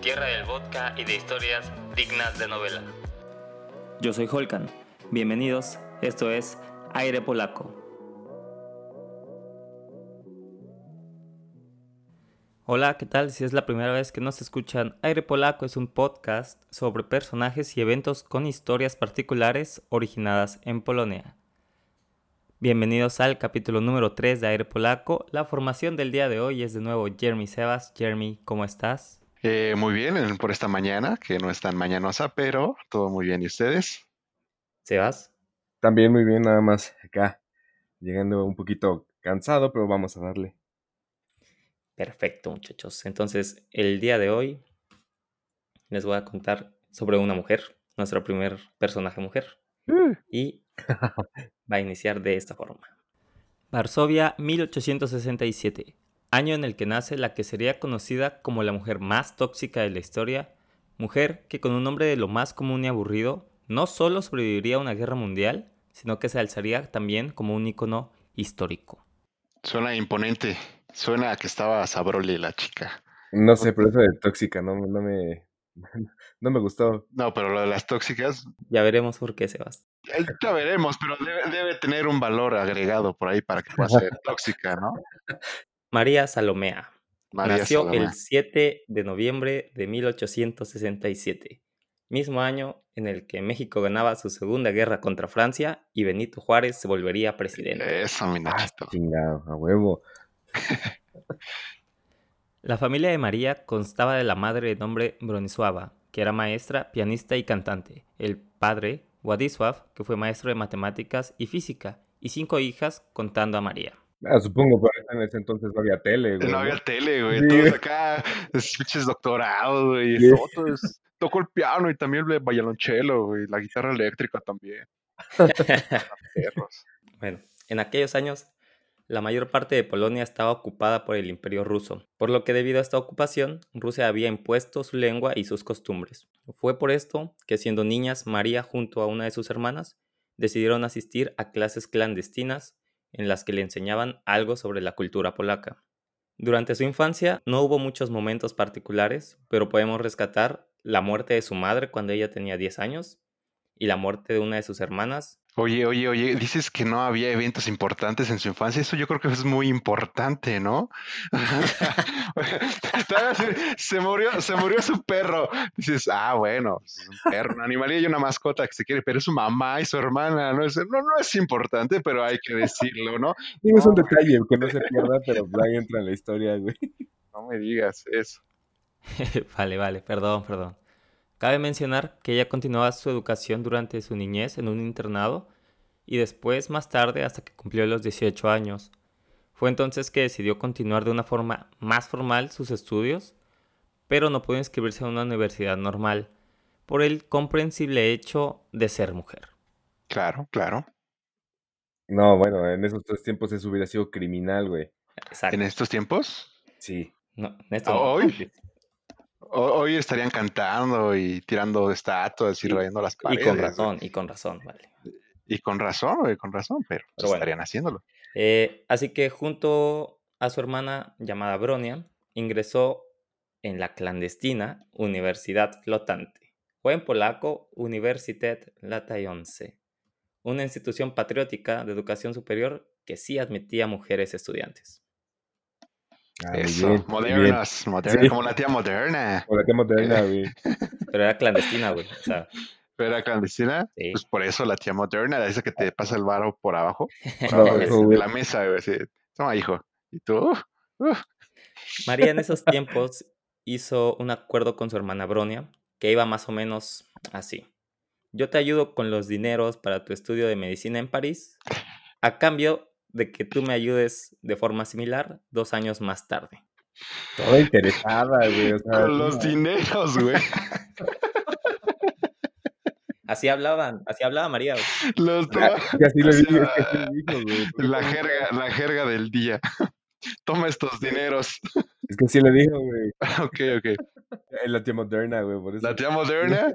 tierra del vodka y de historias dignas de novela. Yo soy Holkan. Bienvenidos, esto es Aire Polaco. Hola, ¿qué tal? Si es la primera vez que nos escuchan, Aire Polaco es un podcast sobre personajes y eventos con historias particulares originadas en Polonia. Bienvenidos al capítulo número 3 de Aire Polaco. La formación del día de hoy es de nuevo Jeremy Sebas. Jeremy, ¿cómo estás? Eh, muy bien por esta mañana, que no es tan mañanosa, pero todo muy bien. ¿Y ustedes? Sebas. También muy bien, nada más acá, llegando un poquito cansado, pero vamos a darle. Perfecto, muchachos. Entonces, el día de hoy les voy a contar sobre una mujer, nuestro primer personaje mujer. Uh. Y va a iniciar de esta forma. Varsovia, 1867, año en el que nace la que sería conocida como la mujer más tóxica de la historia, mujer que con un nombre de lo más común y aburrido, no solo sobreviviría a una guerra mundial, sino que se alzaría también como un icono histórico. Suena imponente. Suena a que estaba Sabroli la chica. No sé, pero eso de tóxica no, no me no me gustó. No, pero lo de las tóxicas, Ya veremos por qué, Sebas. eh, ya veremos, pero debe, debe tener un valor agregado por ahí para que pueda ser tóxica, ¿no? María Salomea. María Nació el 7 de noviembre de 1867, mismo año en el que México ganaba su segunda guerra contra Francia y Benito Juárez se volvería presidente. Eso, mi Nachito. Chingado, a huevo. La familia de María constaba de la madre de nombre Bronisława, que era maestra, pianista y cantante, el padre, Władysław, que fue maestro de matemáticas y física, y cinco hijas contando a María. Ah, supongo, pero en ese entonces no había tele, güey. No había tele, güey. Sí. Todos acá, es- pinches doctorados, güey. y Sí. fotos. Tocó el piano y también el violonchelo, güey. La guitarra eléctrica también. Perros. Bueno, en aquellos años, la mayor parte de Polonia estaba ocupada por el imperio ruso, por lo que debido a esta ocupación, Rusia había impuesto su lengua y sus costumbres. Fue por esto que siendo niñas, María junto a una de sus hermanas decidieron asistir a clases clandestinas en las que le enseñaban algo sobre la cultura polaca. Durante su infancia no hubo muchos momentos particulares, pero podemos rescatar la muerte de su madre cuando ella tenía 10 años y la muerte de una de sus hermanas Oye, oye, oye, dices que no había eventos importantes en su infancia. Eso yo creo que es muy importante, ¿no? Se murió, se murió su perro. Dices, ah, bueno, es un perro, un animalillo y una mascota que se quiere, pero es su mamá y su hermana. No es, no, no es importante, pero hay que decirlo, ¿no? Digo, es un detalle que no se pierda, pero ahí entra en la historia, güey. No me digas eso. vale, vale, perdón, perdón. Cabe mencionar que ella continuaba su educación durante su niñez en un internado y después más tarde hasta que cumplió los 18 años. Fue entonces que decidió continuar de una forma más formal sus estudios, pero no pudo inscribirse a una universidad normal por el comprensible hecho de ser mujer. Claro, claro. No, bueno, en esos tres tiempos eso hubiera sido criminal, güey. Exacto. En estos tiempos, Sí. No, Ah, no. hoy. ho- hoy estarían cantando y tirando estatuas y, Y- rayando las Y paredes. con güey. razón, y con razón, vale. Y con razón, güey, con razón, pero, pues Pero bueno. estarían haciéndolo. Eh, así que junto a su hermana llamada Bronia, ingresó en la clandestina Universidad Flotante, o en polaco Universitet Latające, una institución patriótica de educación superior que sí admitía mujeres estudiantes. Ah, Eso, bien, muy bien. modernas, modernas, Sí. como la tía moderna. Por la que moderna, güey. Pero era clandestina, güey. O sea, Pero era clandestina, Sí. pues por eso la tía moderna, esa que te pasa el varo por abajo, por No, abajo de, la mesa, güey, así, toma hijo. Y tú, uh, María en esos tiempos hizo un acuerdo con su hermana Bronia que iba más o menos así. Yo te ayudo con los dineros para tu estudio de medicina en París, a cambio de que tú me ayudes de forma similar dos años más tarde. Toda interesada, güey. O sea, con los dineros, güey. Así hablaban, así hablaba María. güey. Los toma- que así es que le dijo, güey. la jerga, la jerga del día. Toma estos dineros. Es que así le dijo, güey. ok, ok. Es la tía moderna, güey, por eso. La tía moderna,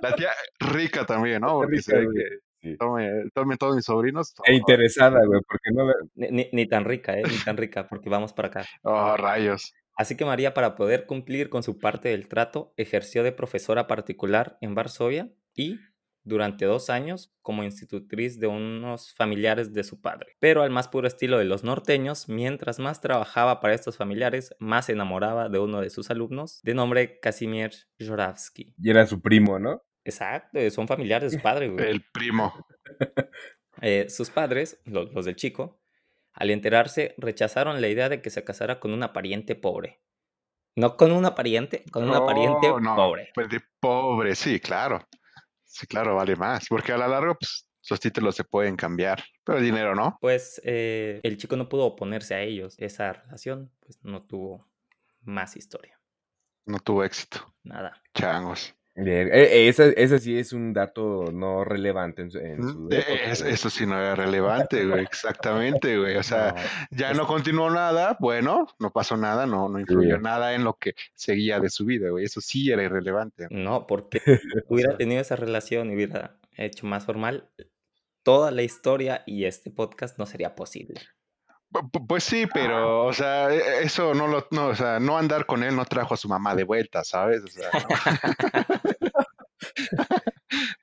la tía rica también, ¿no? Porque se rica, ve güey. que Sí. tome, tome todos mis sobrinos. E interesada, güey, porque no la... Ni, ni- ni tan rica, ¿eh? Ni tan rica, porque vamos para acá. Oh, rayos. Así que María, para poder cumplir con su parte del trato, ejerció de profesora particular en Varsovia y durante dos años como institutriz de unos familiares de su padre. Pero al más puro estilo de los norteños, mientras más trabajaba para estos familiares, más se enamoraba de uno de sus alumnos, de nombre Casimir Joravsky. Y era su primo, ¿no? Exacto, son familiares de su padre, güey. El primo. Eh, sus padres, los, los del chico, al enterarse, rechazaron la idea de que se casara con una pariente pobre. No con una pariente, con una pariente No, no, pobre. Pues de pobre, sí, claro. Sí, claro, vale más. Porque a la larga, pues, los títulos se pueden cambiar. Pero el dinero no. Pues eh, el chico no pudo oponerse a ellos. Esa relación, pues no tuvo más historia. No tuvo éxito. Nada. Changos. Bien, eh, ese, ese sí es un dato no relevante en su, en su época, es- eso sí no era relevante, güey. Exactamente, güey. O sea, No, ya es- no continuó nada. Bueno, no pasó nada. No, no influyó Sí. nada en lo que seguía de su vida, güey. Eso sí era irrelevante. No, porque hubiera tenido esa relación y hubiera hecho más formal, toda la historia y este podcast no sería posible. Pu- pu- Pues sí, pero, o sea, e- eso no lo, no, o sea, no andar con él no trajo a su mamá de vuelta, ¿sabes? O sea,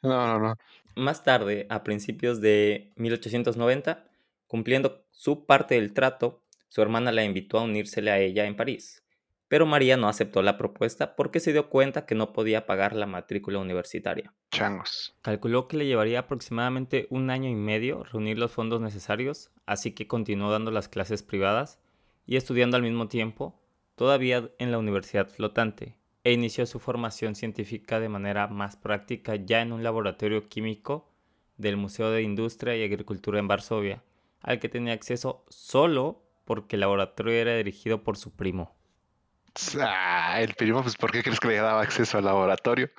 no, no, no. no. Más tarde, a principios de 1890, cumpliendo su parte del trato, su hermana la invitó a unírsele a ella en París. Pero María no aceptó la propuesta porque se dio cuenta que no podía pagar la matrícula universitaria. Changos. Calculó que le llevaría aproximadamente un año y medio reunir los fondos necesarios, así que continuó dando las clases privadas y estudiando al mismo tiempo, todavía en la Universidad Flotante, e inició su formación científica de manera más práctica ya en un laboratorio químico del Museo de Industria y Agricultura en Varsovia, al que tenía acceso solo porque el laboratorio era dirigido por su primo. Ah, el primo, pues, ¿por qué crees que le daba acceso al laboratorio?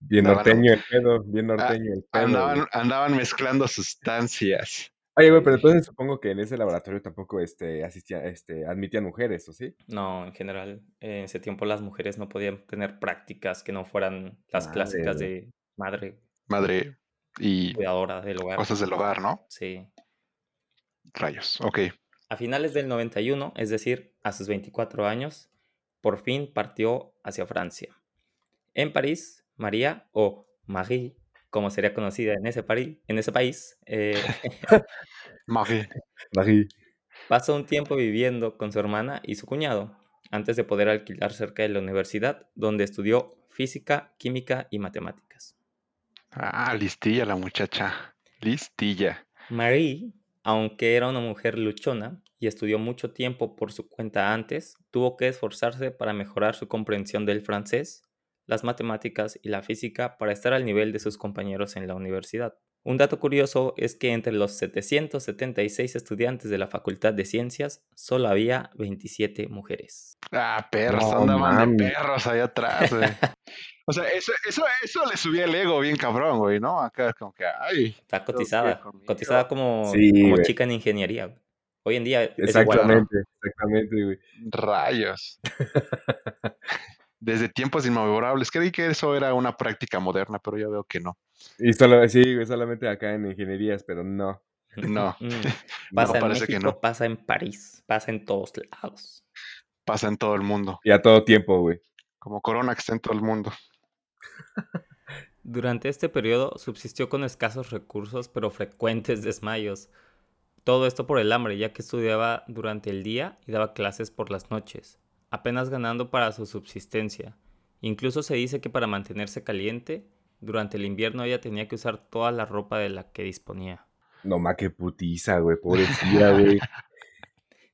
Bien Andaban- norteño el pedo, bien Ah, norteño el pedo. Andaban, mezclando sustancias. Oye, güey, pero entonces supongo que en ese laboratorio tampoco este, asistía, este, admitían mujeres, ¿o sí? No, en general, en ese tiempo las mujeres no podían tener prácticas que no fueran las Madre, clásicas de madre Madre y cuidadora del hogar. cosas del hogar, ¿no? Sí. Rayos. Ok. A finales del 91, es decir, a sus 24 años, por fin partió hacia Francia. En París, María, o Marie, como sería conocida en ese, pari- en ese país, eh, Marie. Marie. pasó un tiempo viviendo con su hermana y su cuñado, antes de poder alquilar cerca de la universidad, donde estudió física, química y matemáticas. Ah, listilla la muchacha. Listilla. Marie, aunque era una mujer luchona y estudió mucho tiempo por su cuenta antes, tuvo que esforzarse para mejorar su comprensión del francés, las matemáticas y la física para estar al nivel de sus compañeros en la universidad. Un dato curioso es que entre los 776 estudiantes de la Facultad de Ciencias solo había 27 mujeres. Ah, perros, No andaban de perros allá atrás, güey. O sea, eso, eso, eso le subía el ego bien cabrón, güey, ¿no? Acá es como que, ay, Está cotizada, cotizada como, Sí, como chica en ingeniería. güey. Hoy en día es igual, ¿no? Exactamente, exactamente, güey. rayos. Desde tiempos inmemorables. Creí que eso era una práctica moderna, pero yo veo que no. Y solo, sí, güey, solamente acá en ingenierías, pero no. No, Mm. no, Pasa en parece que no. pasa en París, pasa en todos lados. Pasa en todo el mundo. Y a todo tiempo, güey. Como corona que está en todo el mundo. Durante este periodo subsistió con escasos recursos pero frecuentes desmayos. Todo esto por el hambre, ya que estudiaba durante el día y daba clases por las noches, apenas ganando para su subsistencia. Incluso se dice que para mantenerse caliente, durante el invierno ella tenía que usar toda la ropa de la que disponía. No más que putiza, güey. Pobrecilla, güey.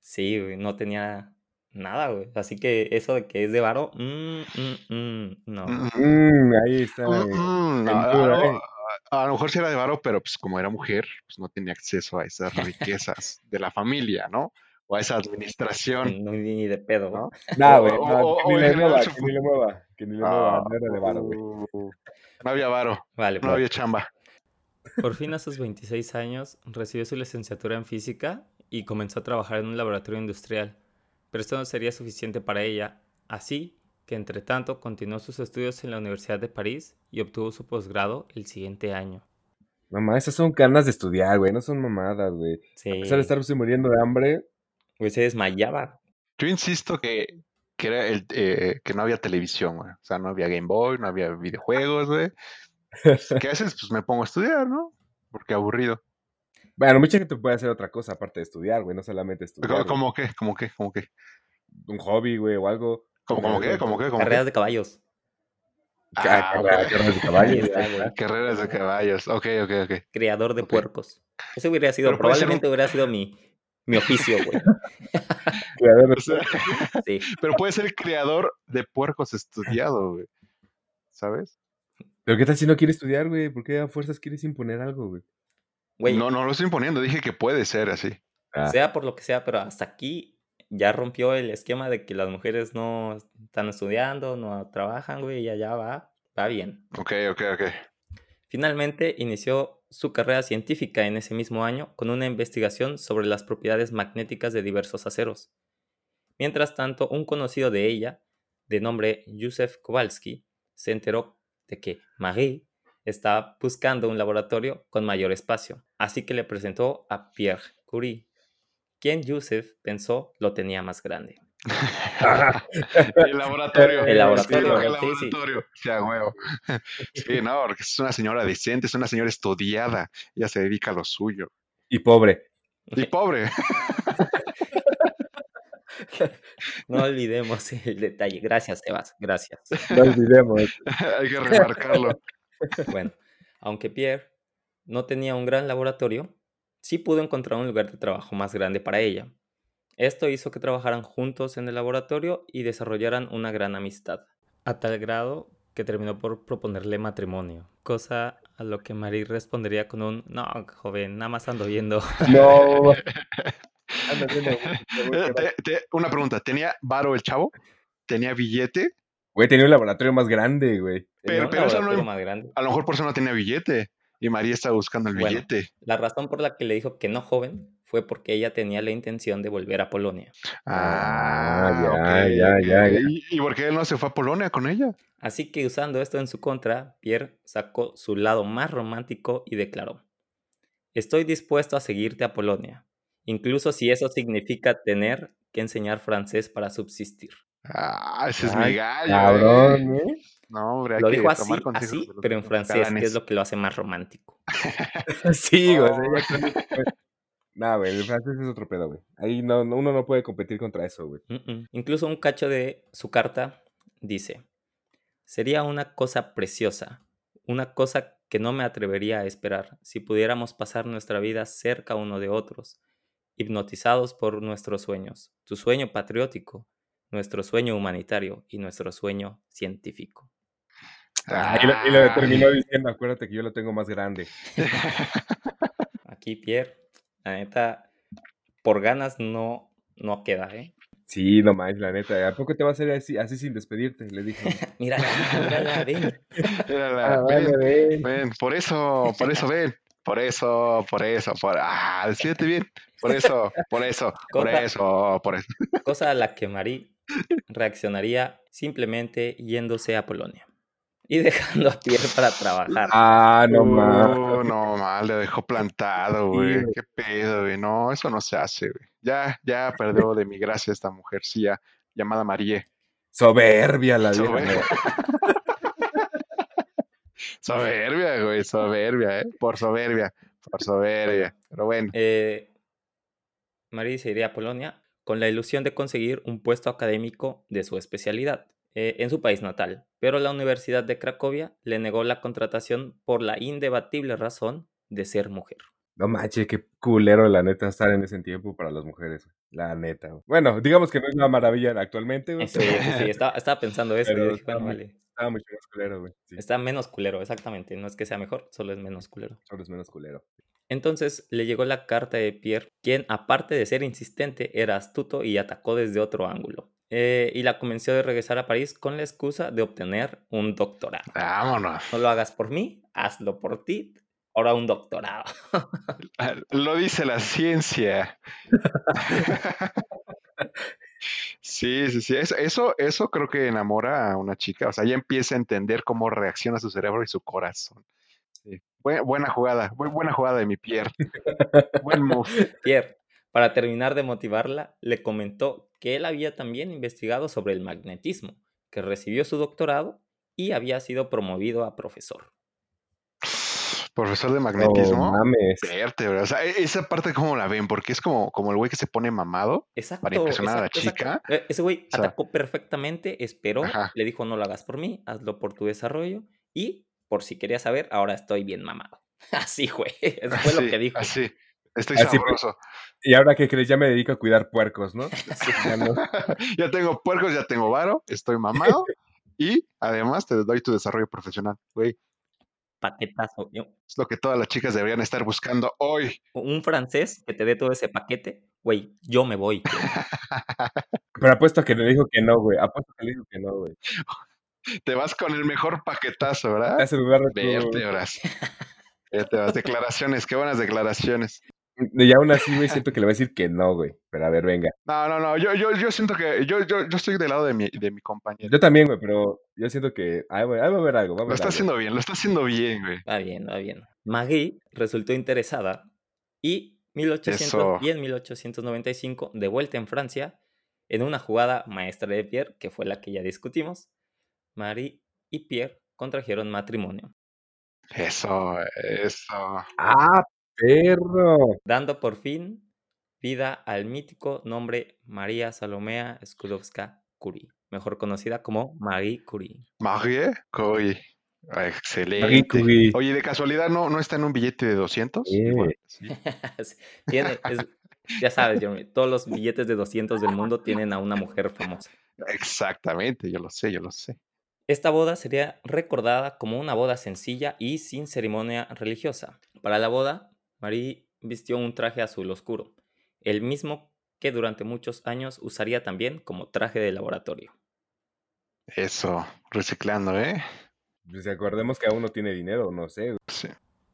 Sí, güey, no tenía nada, güey. Así que eso de que es de varo, mm, mm, mm, no. Mm, Mm, ahí está. mm, güey. mm, a, lo- a lo mejor sí era de varo, pero pues como era mujer, pues no tenía acceso a esas riquezas de la familia, ¿no? O a esa administración, No, ni de pedo. ¿no? No, güey. No, que ni le mueva, que ni le mueva. Que ni le mueva. Ah, No era de varo, güey. uh, no había varo, Vale, no había chamba. Por fin a sus 26 años recibió su licenciatura en física y comenzó a trabajar en un laboratorio industrial, pero esto no sería suficiente para ella, así que entre tanto continuó sus estudios en la Universidad de París y obtuvo su posgrado el siguiente año. Mamá, esas son ganas de estudiar, güey. No son mamadas, güey. Sí, A pesar de estarse muriendo de hambre. güey, se desmayaba. Yo insisto que que era el, eh, que no había televisión, güey. O sea, no había Game Boy, no había videojuegos, güey. ¿Qué haces? Pues me pongo a estudiar, ¿no? Porque aburrido. Bueno, mucha gente puede hacer otra cosa aparte de estudiar, güey, no solamente estudiar. ¿Cómo, güey. cómo qué? ¿Cómo qué? ¿Cómo qué? Un hobby, güey, o algo. ¿Cómo, cómo qué? ¿Cómo qué? ¿Cómo qué? Carreras de caballos. Ah, Ah, carreras de caballo, Ahí güey, está, ahí güey. está. Carreras de caballos. Ok, ok, ok. Criador de puercos. Ese hubiera sido, Pero un- probablemente hubiera sido mi, mi oficio, güey. Creador de- O sea, Sí. pero puede ser creador de puercos estudiado, güey. ¿Sabes? Pero ¿qué tal si no quiere estudiar, güey? ¿Por qué a fuerzas quieres imponer algo, güey? Güey, No, no lo estoy imponiendo. Dije que puede ser así. Ah, sea por lo que sea, pero hasta aquí ya rompió el esquema de que las mujeres no están estudiando, no trabajan, güey, y allá va, va bien. Ok, ok, ok. Finalmente inició su carrera científica en ese mismo año con una investigación sobre las propiedades magnéticas de diversos aceros. Mientras tanto, un conocido de ella, de nombre Józef Kowalski, se enteró de que Marie estaba buscando un laboratorio con mayor espacio, así que le presentó a Pierre Curie, quien Józef pensó lo tenía más grande. El laboratorio. El laboratorio, Sí, el sí, sí. laboratorio. Sí, a huevo. Sí, no, porque es una señora decente, es una señora estudiada. Ella se dedica a lo suyo. Y pobre. Y pobre. No olvidemos el detalle. Gracias, Sebas. Gracias. No olvidemos. Hay que remarcarlo. Bueno, aunque Pierre no tenía un gran laboratorio, sí pudo encontrar un lugar de trabajo más grande para ella. Esto hizo que trabajaran juntos en el laboratorio y desarrollaran una gran amistad, a tal grado que terminó por proponerle matrimonio, cosa a lo que Marie respondería con un no, joven, nada más ando viendo. No. Te- te- una pregunta. ¿Tenía varo el chavo? ¿Tenía billete? Güey, tenía un laboratorio más grande, güey. Pero- Un pero eso no más grande. A lo mejor por eso no tenía billete. Y María estaba buscando el Bueno. billete. La razón por la que le dijo que no joven fue porque ella tenía la intención de volver a Polonia. Ah, ya, ok, ya, ok. ya, ya. ¿Y, ¿Y por qué él no se fue a Polonia con ella? Así que usando esto en su contra, Pierre sacó su lado más romántico y declaró, Estoy dispuesto a seguirte a Polonia, incluso si eso significa tener que enseñar francés para subsistir. Ah, ese es mi gallo. Cabrón, eh. No, hombre, hay Lo que dijo así, tomar pero en francés, que es lo que lo hace más romántico. Sí, güey. o sea, ya con eso, güey. No, güey, el francés es otro pedo, güey. Ahí no, no- uno no puede competir contra eso, güey. Mm, mm. Incluso un cacho de su carta dice, sería una cosa preciosa, una cosa que no me atrevería a esperar si pudiéramos pasar nuestra vida cerca uno de otros, hipnotizados por nuestros sueños, tu sueño patriótico, nuestro sueño humanitario y nuestro sueño científico. Ah, y, lo, y lo terminó diciendo, acuérdate que yo lo tengo más grande. Aquí, Pierre, la neta, por ganas no, no queda, ¿eh? Sí, no más, la neta. ¿A poco te va a hacer así, así sin despedirte? Le dije. Mírala, mírala, ven. Mírala, Ah, ven, vale, ven. ven, por eso, por eso ven. Por eso, por eso, por... Ah, despídete bien. Por eso, por eso, por Cosa- eso, por eso. cosa a la que Marie reaccionaría simplemente yéndose a Polonia y dejando a Pierre para trabajar. Ah, no más. Uh, no, mal, le dejó plantado, güey. Qué pedo, güey. No, eso no se hace, güey. Ya, ya perdió de mi gracia esta mujercilla llamada Marie. Soberbia la. Soberbia. güey. Soberbia, güey, soberbia, ¿eh? Por soberbia, por soberbia. Pero bueno, Eh, Marie se iría a Polonia con la ilusión de conseguir un puesto académico de su especialidad eh, en su país natal, pero la Universidad de Cracovia le negó la contratación por la indebatible razón de ser mujer. No manches, qué culero la neta estar en ese tiempo para las mujeres. La neta. Bueno, digamos que no es una maravilla actualmente. Sí, sí, sí, estaba, estaba pensando eso y Pero yo dije, bueno, vale, estaba mucho más culero, güey. Sí, está menos culero, exactamente, no es que sea mejor, solo es menos culero. solo es menos culero. Entonces le llegó la carta de Pierre, quien aparte de ser insistente era astuto y atacó desde otro ángulo. Eh, y la convenció de regresar a París con la excusa de obtener un doctorado. vámonos. No lo hagas por mí, hazlo por ti. Ahora un doctorado. Lo dice la ciencia. Sí, sí, sí. Eso, eso, eso creo que enamora a una chica. O sea, ya empieza a entender cómo reacciona su cerebro y su corazón. Sí. Bue- buena jugada, bu- buena jugada de mi Pierre. Buen move. Pierre, para terminar de motivarla, le comentó que él había también investigado sobre el magnetismo, que recibió su doctorado y había sido promovido a profesor. Profesor de No magnetismo. mames. Vértebra. O sea, e- esa parte, ¿cómo la ven? Porque es como, como el güey que se pone mamado. Exacto. impresionar a la exacto. chica. Eh, Ese güey O sea, atacó perfectamente, esperó, Ajá. le dijo no lo hagas por mí, hazlo por tu desarrollo y por si querías saber, ahora estoy bien mamado. Así fue, eso fue lo que dijo. así. Estoy Así, pues. sabroso. Y ahora que crees, ya me dedico a cuidar puercos, ¿no? Ya no. ya tengo puercos, ya tengo varo, estoy mamado. y además te doy tu desarrollo profesional, güey. Paquetazo. Yo- Es lo que todas las chicas deberían estar buscando hoy. Un francés que te dé todo ese paquete, güey, yo me voy. Pero apuesto que le dijo que no, güey. Apuesto que le dijo que no, güey. Te vas con el mejor paquetazo, ¿verdad? Hace lugar de tu... Vértebras. Vértebras. Declaraciones, qué buenas declaraciones. Y aún así, güey, siento que le va a decir que no, güey. Pero a ver, venga. No, no, no. Yo, yo, yo siento que yo, yo, yo estoy del lado de mi, de mi compañero. Yo también, güey, pero yo siento que... Ay, güey, ahí va a haber algo, va a Lo está algo. haciendo bien, lo está haciendo bien, güey. Va bien, va bien. Marie resultó interesada y, 1800 Eso. y en 1895, de vuelta en Francia, en una jugada maestra de Pierre, que fue la que ya discutimos, Marie y Pierre contrajeron matrimonio, Eso, eso. ¡Ah, perro! dando por fin vida al mítico nombre María Salomea Skłodowska Curie, mejor conocida como Marie Curie. Marie Curie. Ah, Excelente. Marie Curie. Oye, de casualidad, ¿no, no está en un billete de 200? Sí. Igual, sí. Tiene, es- ya sabes, Jeremy, todos los billetes de 200 del mundo tienen a una mujer famosa. Exactamente, yo lo sé, yo lo sé. Esta boda sería recordada como una boda sencilla y sin ceremonia religiosa. Para la boda, Marie vistió un traje azul oscuro, el mismo que durante muchos años usaría también como traje de laboratorio. Eso, reciclando, ¿eh? Pues acordemos que aún no tiene dinero, no sé. Sí.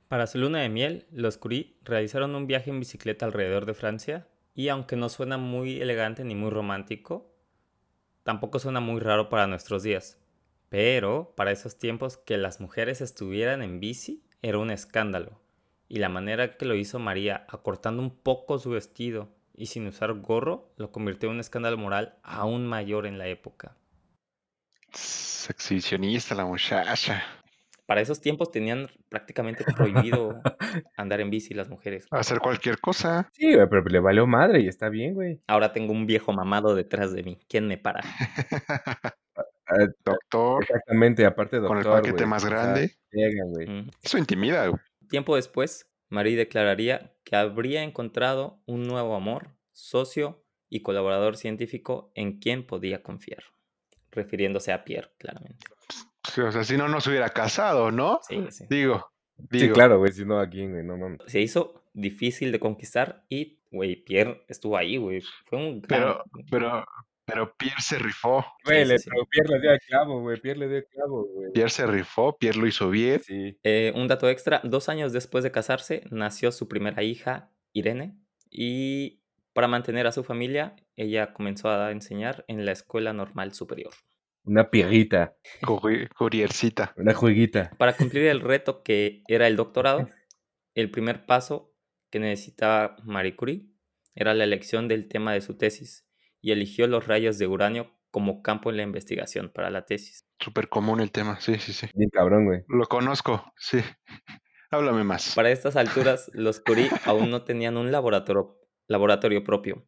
Para su luna de miel, los Curie realizaron un viaje en bicicleta alrededor de Francia y aunque no suena muy elegante ni muy romántico, tampoco suena muy raro para nuestros días. Pero para esos tiempos que las mujeres estuvieran en bici era un escándalo. Y la manera que lo hizo María, acortando un poco su vestido y sin usar gorro, lo convirtió en un escándalo moral aún mayor en la época. Es exhibicionista la muchacha. Para esos tiempos tenían prácticamente prohibido andar en bici las mujeres. Hacer cualquier cosa. Sí, güey, pero le valió madre y está bien, güey. Ahora tengo un viejo mamado detrás de mí. ¿Quién me para? Doctor, Exactamente, aparte doctor, Con el paquete güey, más o sea, grande. llegan, güey. Mm. eso intimida, güey. Tiempo después, Marie declararía que habría encontrado un nuevo amor, socio y colaborador científico en quien podía confiar. Refiriéndose a Pierre, claramente. Sí, O sea, si no, no se hubiera casado, ¿no? Sí, sí. Digo, Sí, digo. claro, güey, si no aquí, güey, no mames. Se hizo difícil de conquistar y, güey, Pierre estuvo ahí, güey. Fue un gran... Pero, pero, pero Pierre se rifó. Güey, sí, le, sí. pero Pierre le dio el clavo, güey, Pierre le dio el clavo, güey. Pierre se rifó, Pierre lo hizo bien. Sí. Eh, un dato extra, dos años después de casarse, nació su primera hija, Irene, y para mantener a su familia, ella comenzó a enseñar en la Escuela Normal Superior. Una pierrita, Curi- Curiercita. una jueguita. Para cumplir el reto que era el doctorado, el primer paso que necesitaba Marie Curie era la elección del tema de su tesis y eligió los rayos de uranio como campo en la investigación para la tesis. Súper común el tema, sí, sí, sí. Bien cabrón, güey. Lo conozco, sí. Háblame más. Para estas alturas, los Curie aún no tenían un laboratorio, laboratorio propio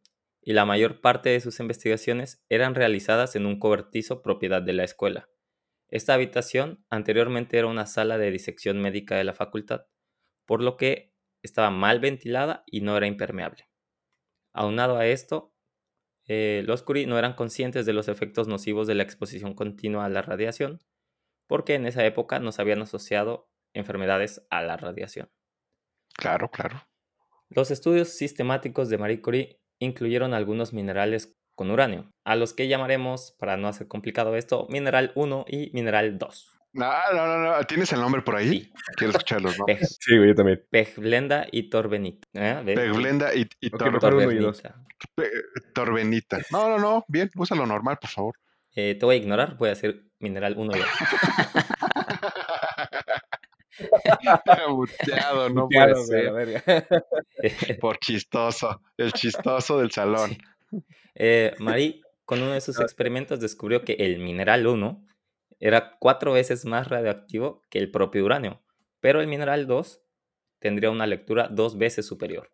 y la mayor parte de sus investigaciones eran realizadas en un cobertizo propiedad de la escuela. Esta habitación anteriormente era una sala de disección médica de la facultad, por lo que estaba mal ventilada y no era impermeable. Aunado a esto, eh, los Curie no eran conscientes de los efectos nocivos de la exposición continua a la radiación, porque en esa época no se habían asociado enfermedades a la radiación. Claro, claro. Los estudios sistemáticos de Marie Curie incluyeron algunos minerales con uranio, a los que llamaremos, para no hacer complicado esto, mineral 1 y mineral 2. No, no, no, no. ¿Tienes el nombre por ahí? Sí, Quiero escuchar los nombres. Sí, güey, yo también. Pejblenda y Torbenita. ¿eh? ¿Ves? Pegblenda y, y Tor-. Torbenita. Torbenita. No, no, no. Bien, usa lo normal, por favor. Eh, te voy a ignorar, voy a hacer mineral 1 y 2. Muteado, no puede ser. Por chistoso. El chistoso del salón. Eh, Marie, con uno de sus experimentos, descubrió que el mineral 1 era cuatro veces más radioactivo que el propio uranio, pero el mineral 2 tendría una lectura dos veces superior.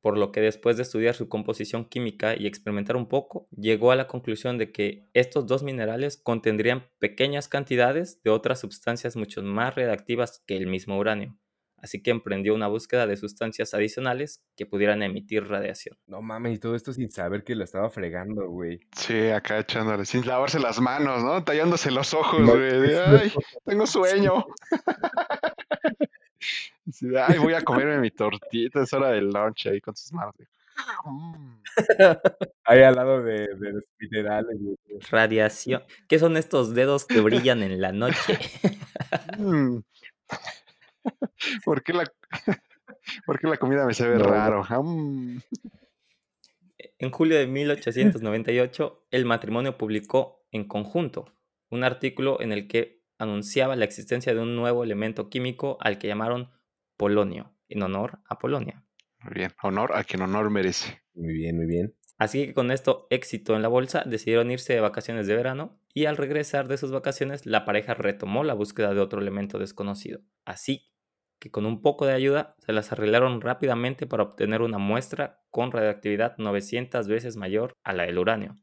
Por lo que después de estudiar su composición química y experimentar un poco, llegó a la conclusión de que estos dos minerales contendrían pequeñas cantidades de otras sustancias mucho más radioactivas que el mismo uranio así que emprendió una búsqueda de sustancias adicionales que pudieran emitir radiación. No mames, y todo esto sin saber que lo estaba fregando, güey. Sí, acá echándole, sin lavarse las manos, ¿no? Tallándose los ojos, güey. de, Ay, tengo sueño. Sí, Ay, voy a comerme mi tortita, es hora del lunch ahí con sus manos. Mm. Ahí al lado de, de los minerales, güey. Radiación. ¿Qué son estos dedos que brillan en la noche? ¿Por qué la, ¿Por qué la comida me sabe No, raro? Mm. En julio de 1898, el matrimonio publicó en conjunto un artículo en el que anunciaba la existencia de un nuevo elemento químico al que llamaron polonio, en honor a Polonia. Muy bien, honor a quien honor merece. Muy bien, muy bien. Así que con esto éxito en la bolsa, decidieron irse de vacaciones de verano y al regresar de sus vacaciones la pareja retomó la búsqueda de otro elemento desconocido. Así que con un poco de ayuda se las arreglaron rápidamente para obtener una muestra con radioactividad 900 veces mayor a la del uranio.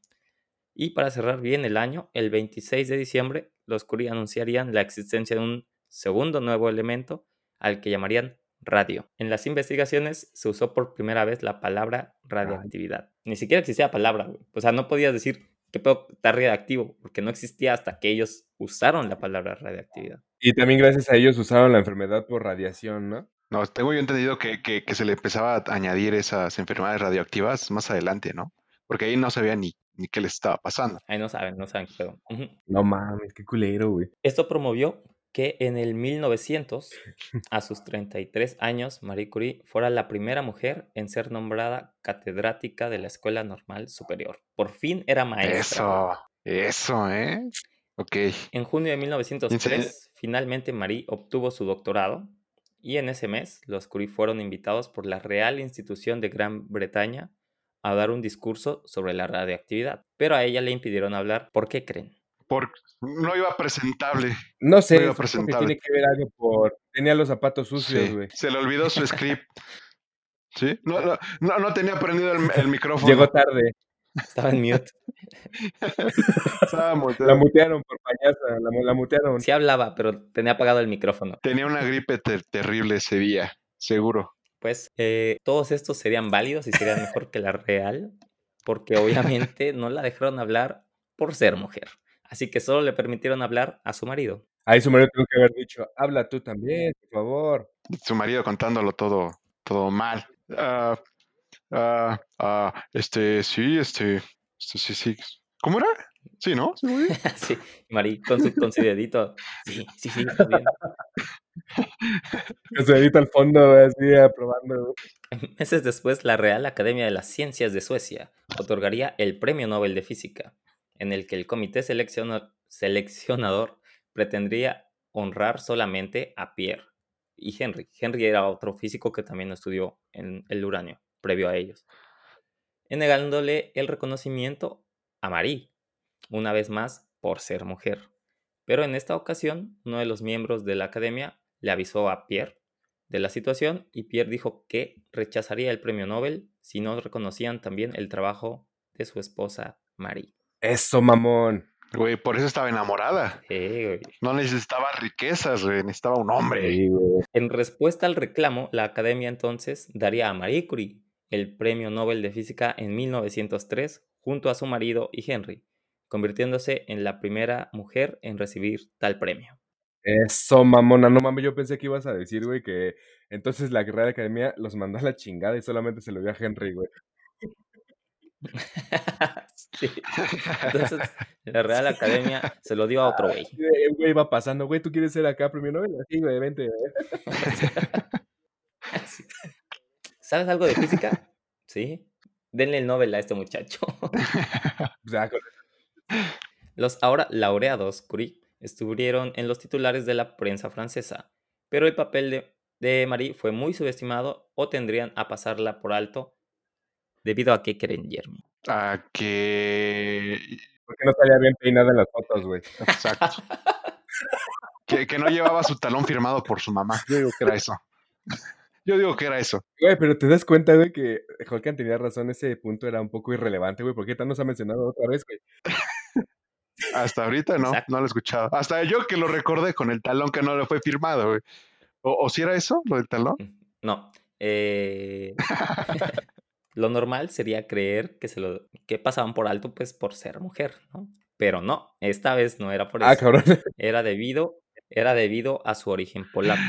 Y para cerrar bien el año, el 26 de diciembre, los Curie anunciarían la existencia de un segundo nuevo elemento al que llamarían radio. En las investigaciones se usó por primera vez la palabra radioactividad. Ni siquiera existía la palabra, güey. O sea, no podías decir que pedo está radioactivo, porque no existía hasta que ellos usaron la palabra radioactividad. Y también gracias a ellos usaron la enfermedad por radiación, ¿no? No, tengo yo entendido que, que, que se le empezaba a añadir esas enfermedades radioactivas más adelante, ¿no? Porque ahí no sabía ni, ni qué les estaba pasando. Ahí no saben, no saben qué pedo. No mames, qué culero, güey. Esto promovió que en el 1900, a sus 33 años, Marie Curie fuera la primera mujer en ser nombrada catedrática de la Escuela Normal Superior. Por fin era maestra. Eso, eso, ¿eh? Ok. En junio de 1903, finalmente Marie obtuvo su doctorado y en ese mes los Curie fueron invitados por la Real Institución de Gran Bretaña a dar un discurso sobre la radioactividad, pero a ella le impidieron hablar. ¿Por qué creen? Por, no iba presentable. No sé, presentable. tiene que ver algo por... Tenía los zapatos sucios, Sí, güey. Se le olvidó su script. ¿Sí? No, no, no, no tenía prendido el, el micrófono. Llegó tarde. Estaba en mute. Estaba. La mutearon por payasa, la, la mutearon. Sí hablaba, pero tenía apagado el micrófono. Tenía una gripe ter- terrible ese día, seguro. Pues eh, todos estos serían válidos y serían mejor que la real, porque obviamente no la dejaron hablar por ser mujer. Así que solo le permitieron hablar a su marido. Ahí su marido tuvo que haber dicho, habla tú también, por favor. Su marido contándolo todo, todo mal. Ah, ah, ah, este, sí, este, este, sí, sí. ¿Cómo era? Sí, ¿no? ¿Sí, Marí con su, con su dedito. Sí, sí, sí. Que se edita al fondo, así, aprobando. Meses después, la Real Academia de las Ciencias de Suecia otorgaría el Premio Nobel de Física, en el que el comité selecciona- seleccionador pretendría honrar solamente a Pierre y Henry. Henry era otro físico que también estudió en el uranio, previo a ellos, negándole el reconocimiento a Marie, una vez más por ser mujer. Pero en esta ocasión, uno de los miembros de la academia le avisó a Pierre de la situación y Pierre dijo que rechazaría el premio Nobel si no reconocían también el trabajo de su esposa Marie. Eso, mamón. Güey, por eso estaba enamorada. No necesitaba riquezas, güey, necesitaba un hombre. En respuesta al reclamo, la academia entonces daría a Marie Curie el premio Nobel de Física en 1903 junto a su marido y Henry, convirtiéndose en la primera mujer en recibir tal premio. Eso, mamona. No mames, yo pensé que ibas a decir, güey, que entonces la Real Academia los mandó a la chingada y solamente se lo dio a Henry, güey. Sí. Entonces, la Real Academia se lo dio a otro güey. Güey va pasando, güey, ¿tú quieres ser acá premio Nobel? Sí, güey, vente. Sí. ¿Sabes algo de física? Sí. Denle el Nobel a este muchacho. O sea, con- Los ahora laureados Curie estuvieron en los titulares de la prensa francesa, pero el papel de, de Marie fue muy subestimado o tendrían a pasarla por alto debido a que creen Jeremy. A que. Porque no salía bien peinada en las fotos, güey. Exacto. que, que no llevaba su talón firmado por su mamá. Yo digo que era eso. Yo digo que era eso. Güey, pero te das cuenta, güey, que Holkan tenía razón, ese punto era un poco irrelevante, güey, porque tal nos ha mencionado otra vez, güey. Hasta ahorita no, Exacto. no lo he escuchado. Hasta yo que lo recordé con el talón que no le fue firmado, güey. ¿O, o si era eso, lo del talón? No. eh, lo normal sería creer que se lo que pasaban por alto, pues, por ser mujer, ¿no? Pero no, esta vez no era por eso. Ah, cabrón. Era debido, era debido a su origen polaco.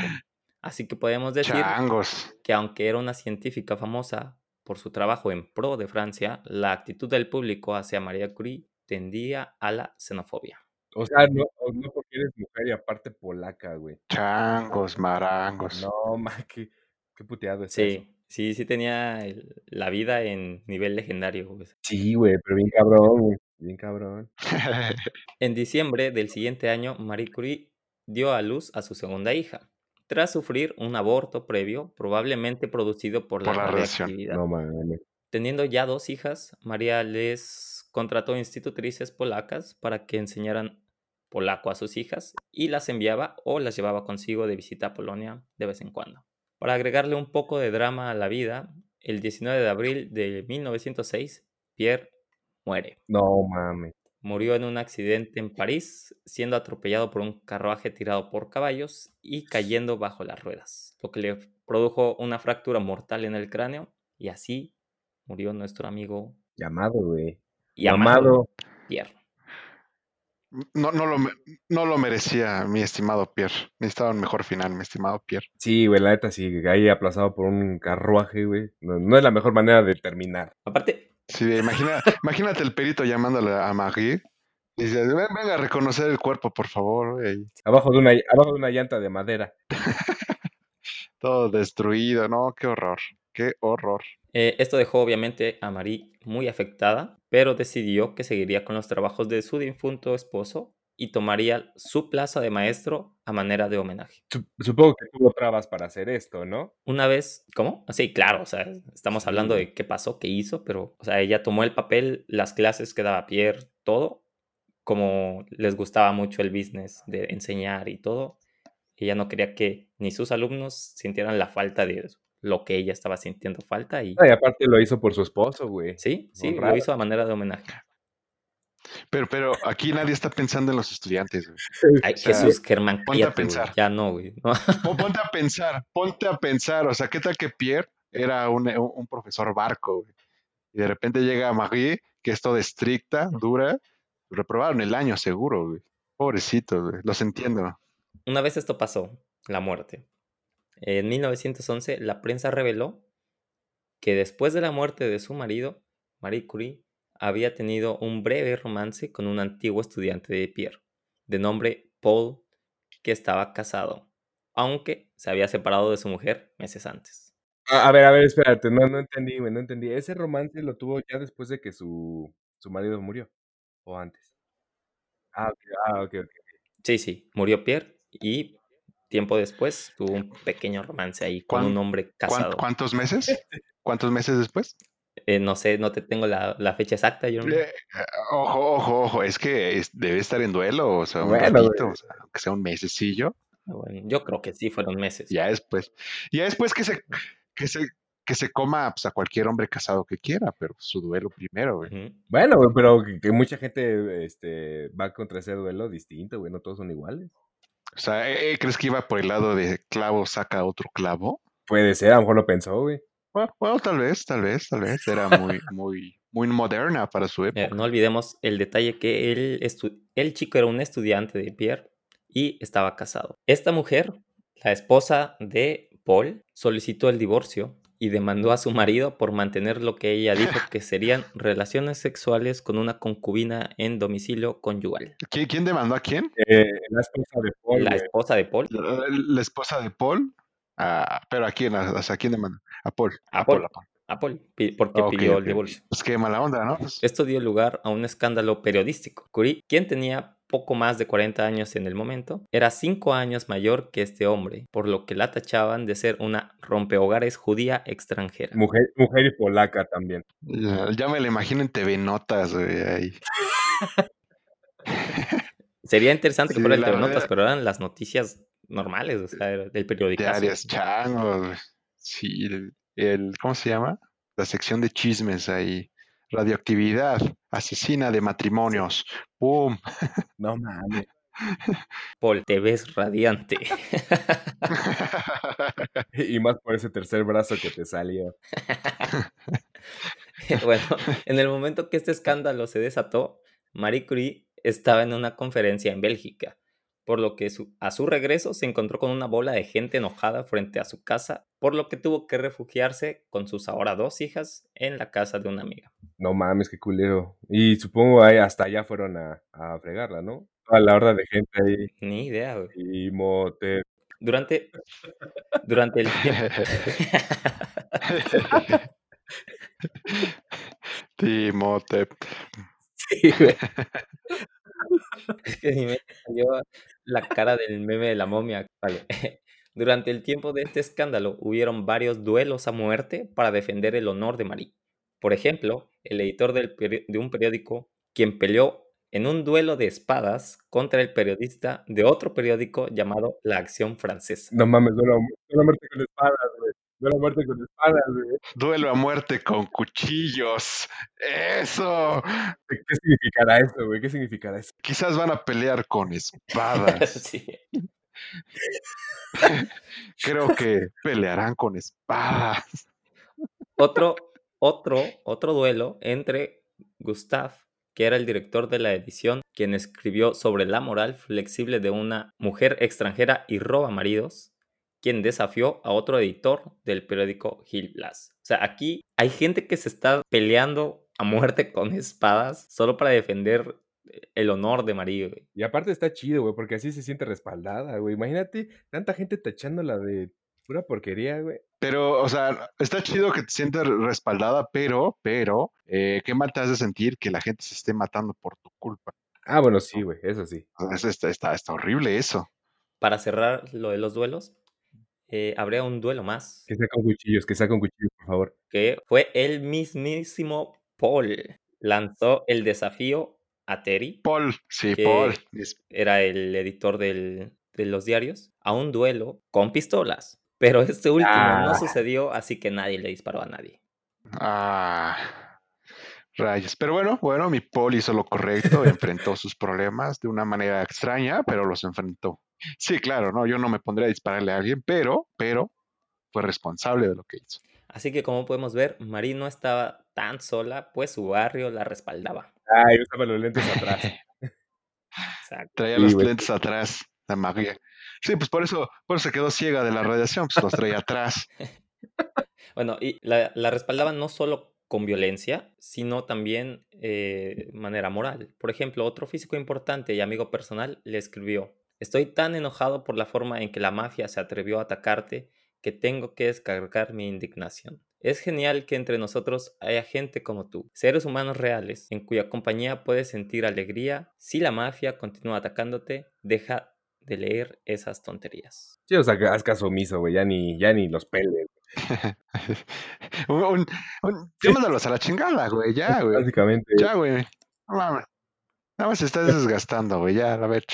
Así que podemos decir Changos. que aunque era una científica famosa por su trabajo en pro de Francia, la actitud del público hacia María Curie tendía a la xenofobia. O sea, no, no porque eres mujer y aparte polaca, güey. Changos, marangos. No, ma, qué, qué puteado es eso. Sí, sí, sí tenía el- la vida en nivel legendario. güey. Sí, güey, pero bien cabrón, güey. Bien cabrón. En diciembre del siguiente año, Marie Curie dio a luz a su segunda hija, tras sufrir un aborto previo, probablemente producido por la, Por la radiactividad. No mames. Teniendo ya dos hijas, María les contrató institutrices polacas para que enseñaran polaco a sus hijas y las enviaba o las llevaba consigo de visita a Polonia de vez en cuando. Para agregarle un poco de drama a la vida, el 19 de abril de 1906, Pierre muere. No mames. Murió en un accidente en París, siendo atropellado por un carruaje tirado por caballos y cayendo bajo las ruedas, lo que le produjo una fractura mortal en el cráneo y así murió nuestro amigo Llamado, güey. Y amado Llamado. Pierre. No, no, lo, no lo merecía mi estimado Pierre. Necesitaba un mejor final, mi estimado Pierre. Sí, güey, la neta, sí, ahí aplazado por un carruaje, güey. No, no es la mejor manera de terminar. Aparte, Sí, imagina, imagínate el perito llamándole a Marie. Y dice, "Ven- venga a reconocer el cuerpo, por favor. güey". Abajo de una, abajo de una llanta de madera. Todo destruido, ¿no? Qué horror, qué horror. eh, esto dejó obviamente a Marie muy afectada, pero decidió que seguiría con los trabajos de su difunto esposo y tomaría su plaza de maestro a manera de homenaje. Sup- Supongo que tuvo trabas para hacer esto, ¿no? Una vez, ¿cómo? Sí, claro, o sea, estamos hablando de qué pasó, qué hizo, pero, o sea, ella tomó el papel, las clases que daba Pierre, todo, como les gustaba mucho el business de enseñar y todo, ella no quería que ni sus alumnos sintieran la falta de lo que ella estaba sintiendo falta y Ah, y aparte lo hizo por su esposo, güey. sí, sí, lo hizo a manera de homenaje. Pero, pero aquí nadie está pensando en los estudiantes. güey. Ay, O sea, Jesús, Germán, ponte a güey, pensar. ya no, güey. no. Ponte a pensar, ponte a pensar. O sea, ¿qué tal que Pierre era un, un- un profesor barco? güey? Y de repente llega Marie, que es toda estricta, dura. Reprobaron el año, seguro, güey. Pobrecito, güey. Los entiendo. Una vez esto pasó, la muerte. En 1911, la prensa reveló que después de la muerte de su marido, Marie Curie había tenido un breve romance con un antiguo estudiante de Pierre, de nombre Paul, que estaba casado, aunque se había separado de su mujer meses antes. A, a ver, a ver, espérate, no, no entendí, no entendí. ¿Ese romance lo tuvo ya después de que su, su marido murió? ¿O antes? Ah, ok, ah, ok, ok. Sí, sí, murió Pierre y tiempo después tuvo un pequeño romance ahí con ¿Cuán- un hombre ¿Cuán- casado. ¿Cuántos meses? ¿Cuántos meses después? Eh, no sé, no te tengo la, la fecha exacta. Yo no- Eh, ojo, ojo, ojo. Es que es- debe estar en duelo, o sea, un Bueno, ratito, o sea, aunque sea un mesecillo. Bueno, yo creo que sí fueron meses. Ya después. Ya después que se, que se, que se coma pues, a cualquier hombre casado que quiera, pero su duelo primero, güey. Bueno, güey, pero que, que mucha gente este, va contra ese duelo distinto, güey, no todos son iguales. O sea, ¿eh, eh, ¿crees que iba por el lado de clavo saca otro clavo? Puede ser, a lo mejor lo pensó, güey. Bueno, bueno, tal vez, tal vez, tal vez. Era muy, muy, muy moderna para su Mira, época. no olvidemos el detalle que el, estu- el chico era un estudiante de Pierre y estaba casado. Esta mujer, la esposa de Paul, solicitó el divorcio y demandó a su marido por mantener lo que ella dijo que serían relaciones sexuales con una concubina en domicilio conyugal. ¿Quién, demandó a quién? Eh, la esposa de Paul, La esposa de Paul, La, la esposa de Paul. Ah, pero a quién, o sea, ¿a quién demandó? A Paul. A A Paul, Paul. a Paul. a Paul, pi- porque pidió el divorcio. Pues qué mala onda, ¿no? Pues, Esto dio lugar a un escándalo periodístico. Curie, quien tenía poco más de 40 años en el momento, era 5 años mayor que este hombre, por lo que la tachaban de ser una rompehogares judía extranjera. Mujer, mujer y polaca también. Ya, ya me lo imagino en TV Notas, güey, ahí. Sería interesante que Sí, fuera el la TV Notas, pero eran las noticias normales, o sea, era del periódico. Diarias changos, güey. Sí, el, el- ¿cómo se llama? La sección de chismes ahí. Radioactividad, asesina de matrimonios. ¡Pum! No mames. Paul, te ves radiante. Y más por ese tercer brazo que te salió. bueno, en el momento que este escándalo se desató, Marie Curie estaba en una conferencia en Bélgica, por lo que su- a su regreso se encontró con una bola de gente enojada frente a su casa, por lo que tuvo que refugiarse con sus ahora dos hijas en la casa de una amiga. No mames, qué culero. Y supongo ahí hasta allá fueron a, a fregarla, ¿no? A la horda de gente ahí. Ni idea, güey. Y mote. Durante, durante el tiempo... Timotep. Sí, güey. Es que ni me salió la cara del meme de la momia. Durante el tiempo de este escándalo hubieron varios duelos a muerte para defender el honor de Marie. Por ejemplo, el editor de un periódico, quien peleó en un duelo de espadas contra el periodista de otro periódico llamado La Acción Francesa. No mames, a muerte con espadas, güey. Duelo a muerte con espadas, güey. Duelo a muerte con cuchillos. Eso. ¿Qué significará eso, güey? ¿Qué significará eso? Quizás van a pelear con espadas. Sí. Creo que pelearán con espadas. Otro, otro, otro duelo entre Gustave, que era el director de la edición, quien escribió sobre la moral flexible de una mujer extranjera y roba maridos, quien desafió a otro editor del periódico Gil Blas. O sea, aquí hay gente que se está peleando a muerte con espadas solo para defender el honor de María. güey. Y aparte está chido, güey, porque así se siente respaldada, güey. Imagínate tanta gente tachándola de pura porquería, güey. Pero, o sea, está chido que te sientas respaldada, pero, pero, eh, ¿qué mal te hace sentir que la gente se esté matando por tu culpa? Ah, bueno, sí, güey, eso sí. Eso está, está, está horrible eso. Para cerrar lo de los duelos, eh, habría un duelo más. Que sea con cuchillos, que sea con cuchillos, por favor. que fue el mismísimo Paul. Lanzó el desafío a Terry, Paul, sí, Que- Paul. Era el editor del- de los diarios, a un duelo con pistolas. Pero este último no Ah. sucedió, así que nadie le disparó a nadie. Ah, rayos. Pero bueno, bueno, mi Paul hizo lo correcto, enfrentó sus problemas de una manera extraña, pero los enfrentó. Sí, claro, no, yo no me pondría a dispararle a alguien, pero, pero fue responsable de lo que hizo. Así que como podemos ver, Marie no estaba tan sola, pues su barrio la respaldaba. Ay, usaba los lentes atrás. Exacto. Traía Sí, los güey. lentes atrás, la magia. Sí, pues por eso, por eso se quedó ciega de la radiación, pues los traía atrás. Bueno, y la, la respaldaban no solo con violencia, sino también eh, manera moral. Por ejemplo, otro físico importante y amigo personal le escribió, estoy tan enojado por la forma en que la mafia se atrevió a atacarte que tengo que descargar mi indignación. Es genial que entre nosotros haya gente como tú, seres humanos reales, en cuya compañía puedes sentir alegría. Si la mafia continúa atacándote, deja de leer esas tonterías. Sí, o sea, que haz caso omiso, güey. Ya ni, ya ni los peles. un, a la chingada, güey, ya, güey. Básicamente. Ya, güey. Nada más se está desgastando, güey, ya, a ver.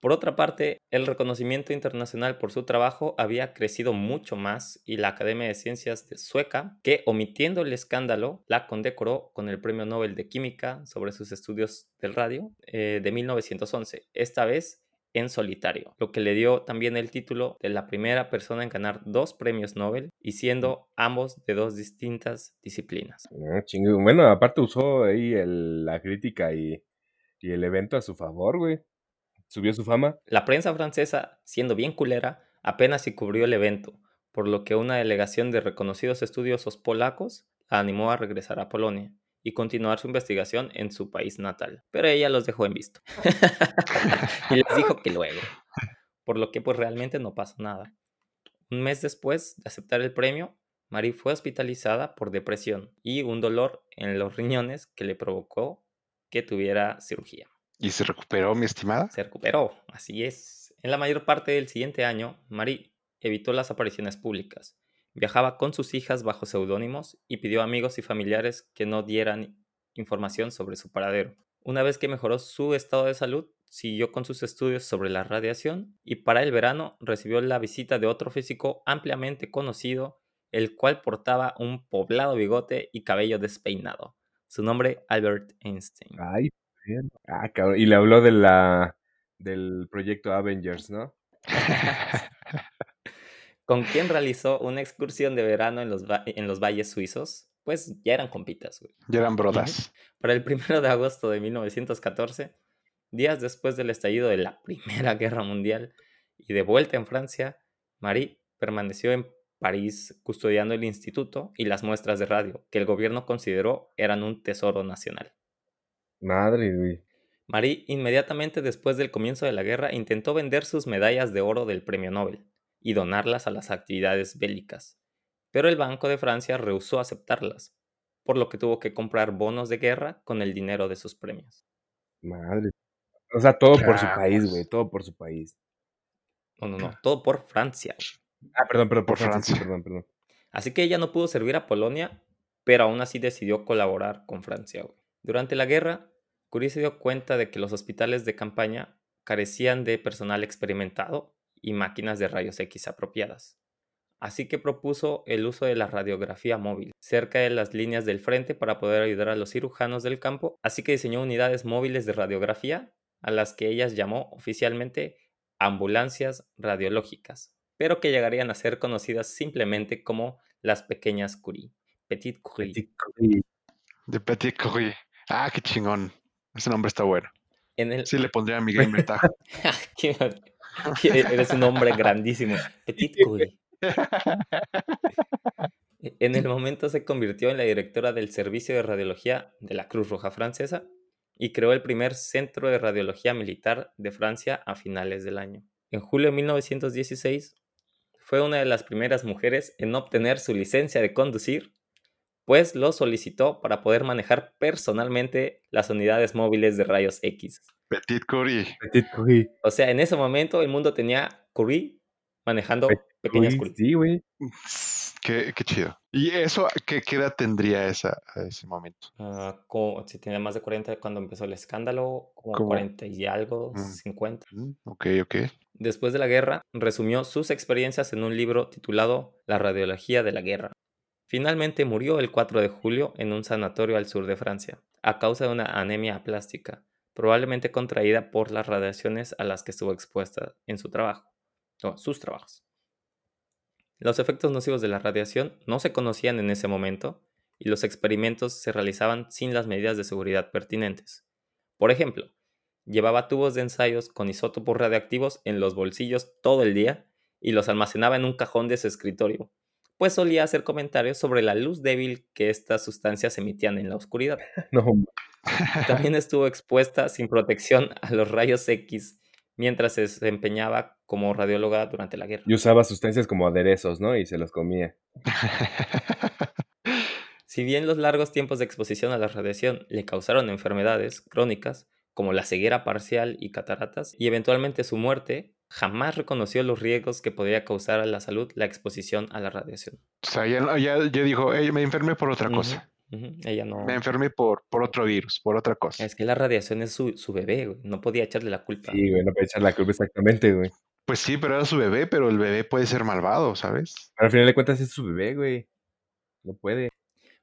Por otra parte, el reconocimiento internacional por su trabajo había crecido mucho más y la Academia de Ciencias de Sueca, que omitiendo el escándalo, la condecoró con el Premio Nobel de Química sobre sus estudios del radio eh, de 1911, esta vez en solitario, lo que le dio también el título de la primera persona en ganar dos premios Nobel y siendo ambos de dos distintas disciplinas. Chingue. Bueno, aparte usó ahí el- la crítica y el evento a su favor, güey. Subió su fama. La prensa francesa, siendo bien culera, apenas si cubrió el evento, por lo que una delegación de reconocidos estudiosos polacos la animó a regresar a Polonia y continuar su investigación en su país natal. Pero ella los dejó en visto. y les dijo que luego. Por lo que pues realmente no pasó nada. Un mes después de aceptar el premio, Marie fue hospitalizada por depresión y un dolor en los riñones que le provocó que tuviera cirugía. ¿Y se recuperó, mi estimada? Se recuperó, así es. En la mayor parte del siguiente año, Marie evitó las apariciones públicas. Viajaba con sus hijas bajo seudónimos y pidió a amigos y familiares que no dieran información sobre su paradero. Una vez que mejoró su estado de salud, siguió con sus estudios sobre la radiación y para el verano recibió la visita de otro físico ampliamente conocido, el cual portaba un poblado bigote y cabello despeinado. Su nombre, Albert Einstein. Ay, bien. Ah, cabrón. Y le habló de la del proyecto Avengers, ¿no? con quien realizó una excursión de verano en los, en los valles suizos. Pues ya eran compitas, güey. Ya eran brodas. Para el primero de agosto de 1914, días después del estallido de la Primera Guerra Mundial y de vuelta en Francia, Marie permaneció en París custodiando el instituto y las muestras de radio, que el gobierno consideró eran un tesoro nacional. Madre, güey. Marie, inmediatamente después del comienzo de la guerra, intentó vender sus medallas de oro del premio Nobel y donarlas a las actividades bélicas, pero el Banco de Francia rehusó aceptarlas, por lo que tuvo que comprar bonos de guerra con el dinero de sus premios. Madre. O sea, todo por su país, güey. Todo por su país. No, no, no, todo por Francia. Ah, perdón, perdón, por, Por Francia. sí, Francia. perdón, perdón. Así que ella no pudo servir a Polonia, pero aún así decidió colaborar con Francia. güey. Durante la guerra, Curie se dio cuenta de que los hospitales de campaña carecían de personal experimentado y máquinas de rayos X apropiadas. Así que propuso el uso de la radiografía móvil cerca de las líneas del frente para poder ayudar a los cirujanos del campo. Así que diseñó unidades móviles de radiografía a las que ellas llamó oficialmente ambulancias radiológicas, pero que llegarían a ser conocidas simplemente como las pequeñas Curie. Petit Curie. Petit Curie. Curie. Ah, qué chingón. Ese nombre está bueno. En el... Sí le pondría a mi qué- Eres un hombre grandísimo. Petit Curie. En el momento se convirtió en la directora del Servicio de Radiología de la Cruz Roja Francesa y creó el primer centro de radiología militar de Francia a finales del año. En julio de 1916 fue una de las primeras mujeres en obtener su licencia de conducir, pues lo solicitó para poder manejar personalmente las unidades móviles de rayos X. Petit Curie. Petit Curie. O sea, en ese momento el mundo tenía Curie manejando Petit pequeñas Curie, Curie. Sí, güey. Qué, qué chido. ¿Y eso qué, qué edad tendría esa, a ese momento? Ah, como- si tenía más de 40 cuando empezó el escándalo, como ¿Cómo? 40 y algo, Mm. 50. Mm, Ok, ok. Después de la guerra, resumió sus experiencias en un libro titulado La radiología de la guerra. Finalmente murió el 4 de julio en un sanatorio al sur de Francia, a causa de una anemia plástica, probablemente contraída por las radiaciones a las que estuvo expuesta en su trabajo, sus trabajos. Los efectos nocivos de la radiación no se conocían en ese momento y los experimentos se realizaban sin las medidas de seguridad pertinentes. Por ejemplo, llevaba tubos de ensayos con isótopos radiactivos en los bolsillos todo el día y los almacenaba en un cajón de su escritorio, pues solía hacer comentarios sobre la luz débil que estas sustancias emitían en la oscuridad. No, También estuvo expuesta sin protección a los rayos X mientras se desempeñaba como radióloga durante la guerra. y usaba sustancias como aderezos, ¿no? Y se los comía. Si bien los largos tiempos de exposición a la radiación le causaron enfermedades crónicas como la ceguera parcial y cataratas y eventualmente su muerte, jamás reconoció los riesgos que podría causar a la salud la exposición a la radiación. O sea, ya, ya, ya dijo, "Ey, me enfermé por otra cosa. Ella no... Me enfermé por, por otro virus, por otra cosa. Es que la radiación es su, su bebé, güey. No podía echarle la culpa. Sí, güey, no puede echar la culpa exactamente, güey. Pues sí, pero era su bebé, pero el bebé puede ser malvado, ¿sabes? Pero al final de cuentas es su bebé, güey. No puede.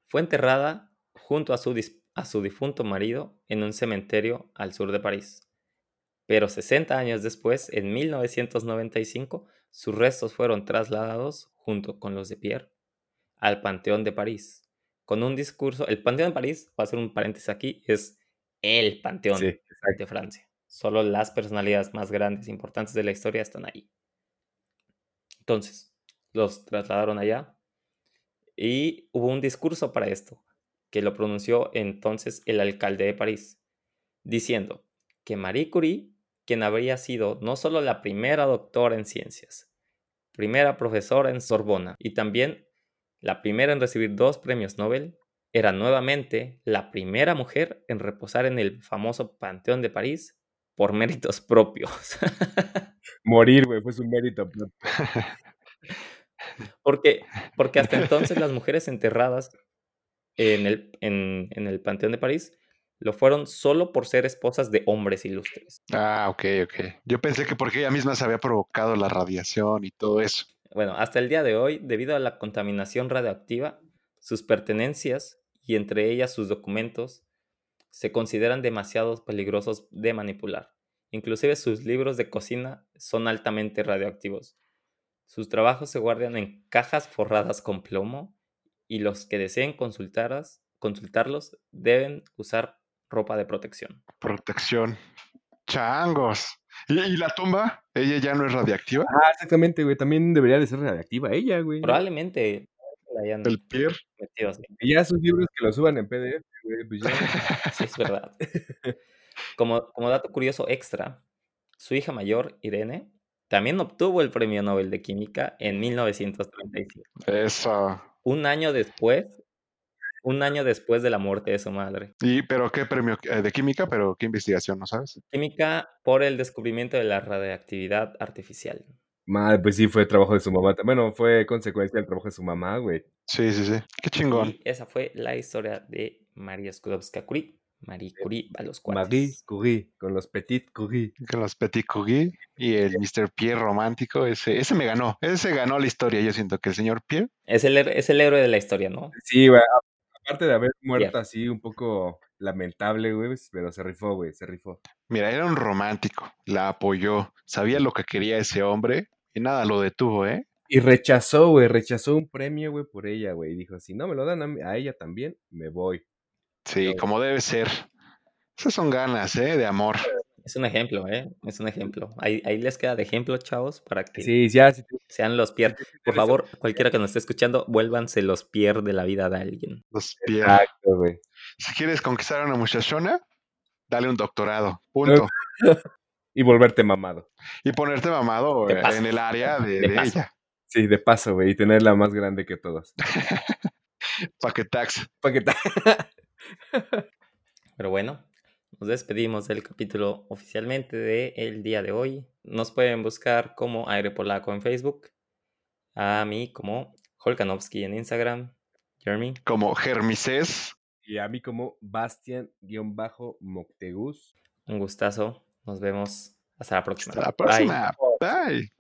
Fue enterrada junto a su, dis- a su difunto marido en un cementerio al sur de París. Pero 60 años después, en 1995, sus restos fueron trasladados, junto con los de Pierre, al Panteón de París, con un discurso. El Panteón de París, voy a hacer un paréntesis aquí, es el Panteón Sí, de Francia. Solo las personalidades más grandes e importantes de la historia están ahí. Entonces, los trasladaron allá y hubo un discurso para esto, que lo pronunció entonces el alcalde de París, diciendo que Marie Curie, quien habría sido no solo la primera doctora en ciencias, primera profesora en Sorbona y también la primera en recibir dos premios Nobel, era nuevamente la primera mujer en reposar en el famoso Panteón de París por méritos propios. Morir, güey, fue su mérito. porque, porque hasta entonces las mujeres enterradas en el, en, en el Panteón de París lo fueron solo por ser esposas de hombres ilustres. Ah, ok, ok. Yo pensé que porque ella misma se había provocado la radiación y todo eso. Bueno, hasta el día de hoy, debido a la contaminación radioactiva, sus pertenencias y entre ellas sus documentos se consideran demasiado peligrosos de manipular. Inclusive sus libros de cocina son altamente radioactivos. Sus trabajos se guardan en cajas forradas con plomo y los que deseen consultarlas, consultarlos deben usar ropa de protección. Protección. Changos. ¿Y, y la tumba? ¿Ella ya no es radiactiva? Ah, exactamente, güey. También debería de ser radiactiva ella, güey. Probablemente la hayan El Pierre. metido así. Y ya sus libros que los suban en PDF, güey, pues ya. Sí, es verdad. Como, como dato curioso extra, su hija mayor, Irene, también obtuvo el Premio Nobel de Química en 1935. Eso. Un año después, un año después de la muerte de su madre. ¿Y pero qué premio? Eh, de química, pero qué investigación, ¿no sabes? Química por el descubrimiento de la radioactividad artificial. Madre, pues sí, fue trabajo de su mamá. Bueno, fue consecuencia del trabajo de su mamá, güey. Sí, sí, sí. Qué chingón. Y esa fue la historia de María Skłodowska-Curie, Marie Curie a los cuates. Marie Curie, con los Petit Curie. Con los Petit Curie y el Mr. Pierre romántico, ese, ese me ganó. Ese ganó la historia. Yo siento que el señor Pierre. Es el, es el héroe de la historia, ¿no? Sí, güey. Aparte de haber muerto así un poco lamentable, güey, pero se rifó, güey, se rifó. Mira, era un romántico. La apoyó. Sabía lo que quería ese hombre y nada lo detuvo, ¿eh? Y rechazó, güey, rechazó un premio, güey, por ella, güey. Y dijo, si no me lo dan a, ella también, me voy. Sí, No. como debe ser. Esas son ganas, ¿eh? De amor. Es un ejemplo, ¿eh? Es un ejemplo. Ahí, ahí les queda de ejemplo, chavos, para que Sí, ya, sean los Pierre. Por favor, cualquiera que nos esté escuchando, vuélvanse los Pierre de la vida de alguien. Los Pierre. Exacto, güey. Si quieres conquistar a una muchachona, dale un doctorado. Punto. Y volverte mamado. Y ponerte mamado De eh, paso. en el área de, De ella. Sí, de paso, güey, y tenerla más grande que todas. Paquetax. Pa' que ta- Pero bueno, nos despedimos del capítulo oficialmente del día de hoy. Nos pueden buscar como Aire Polaco en Facebook, a mí como Holkanovsky en Instagram, Jeremy. Como Germises. Y a mí como Bastian-Moctegus. Un gustazo. Nos vemos. Hasta la próxima. Hasta la Bye. próxima. Bye.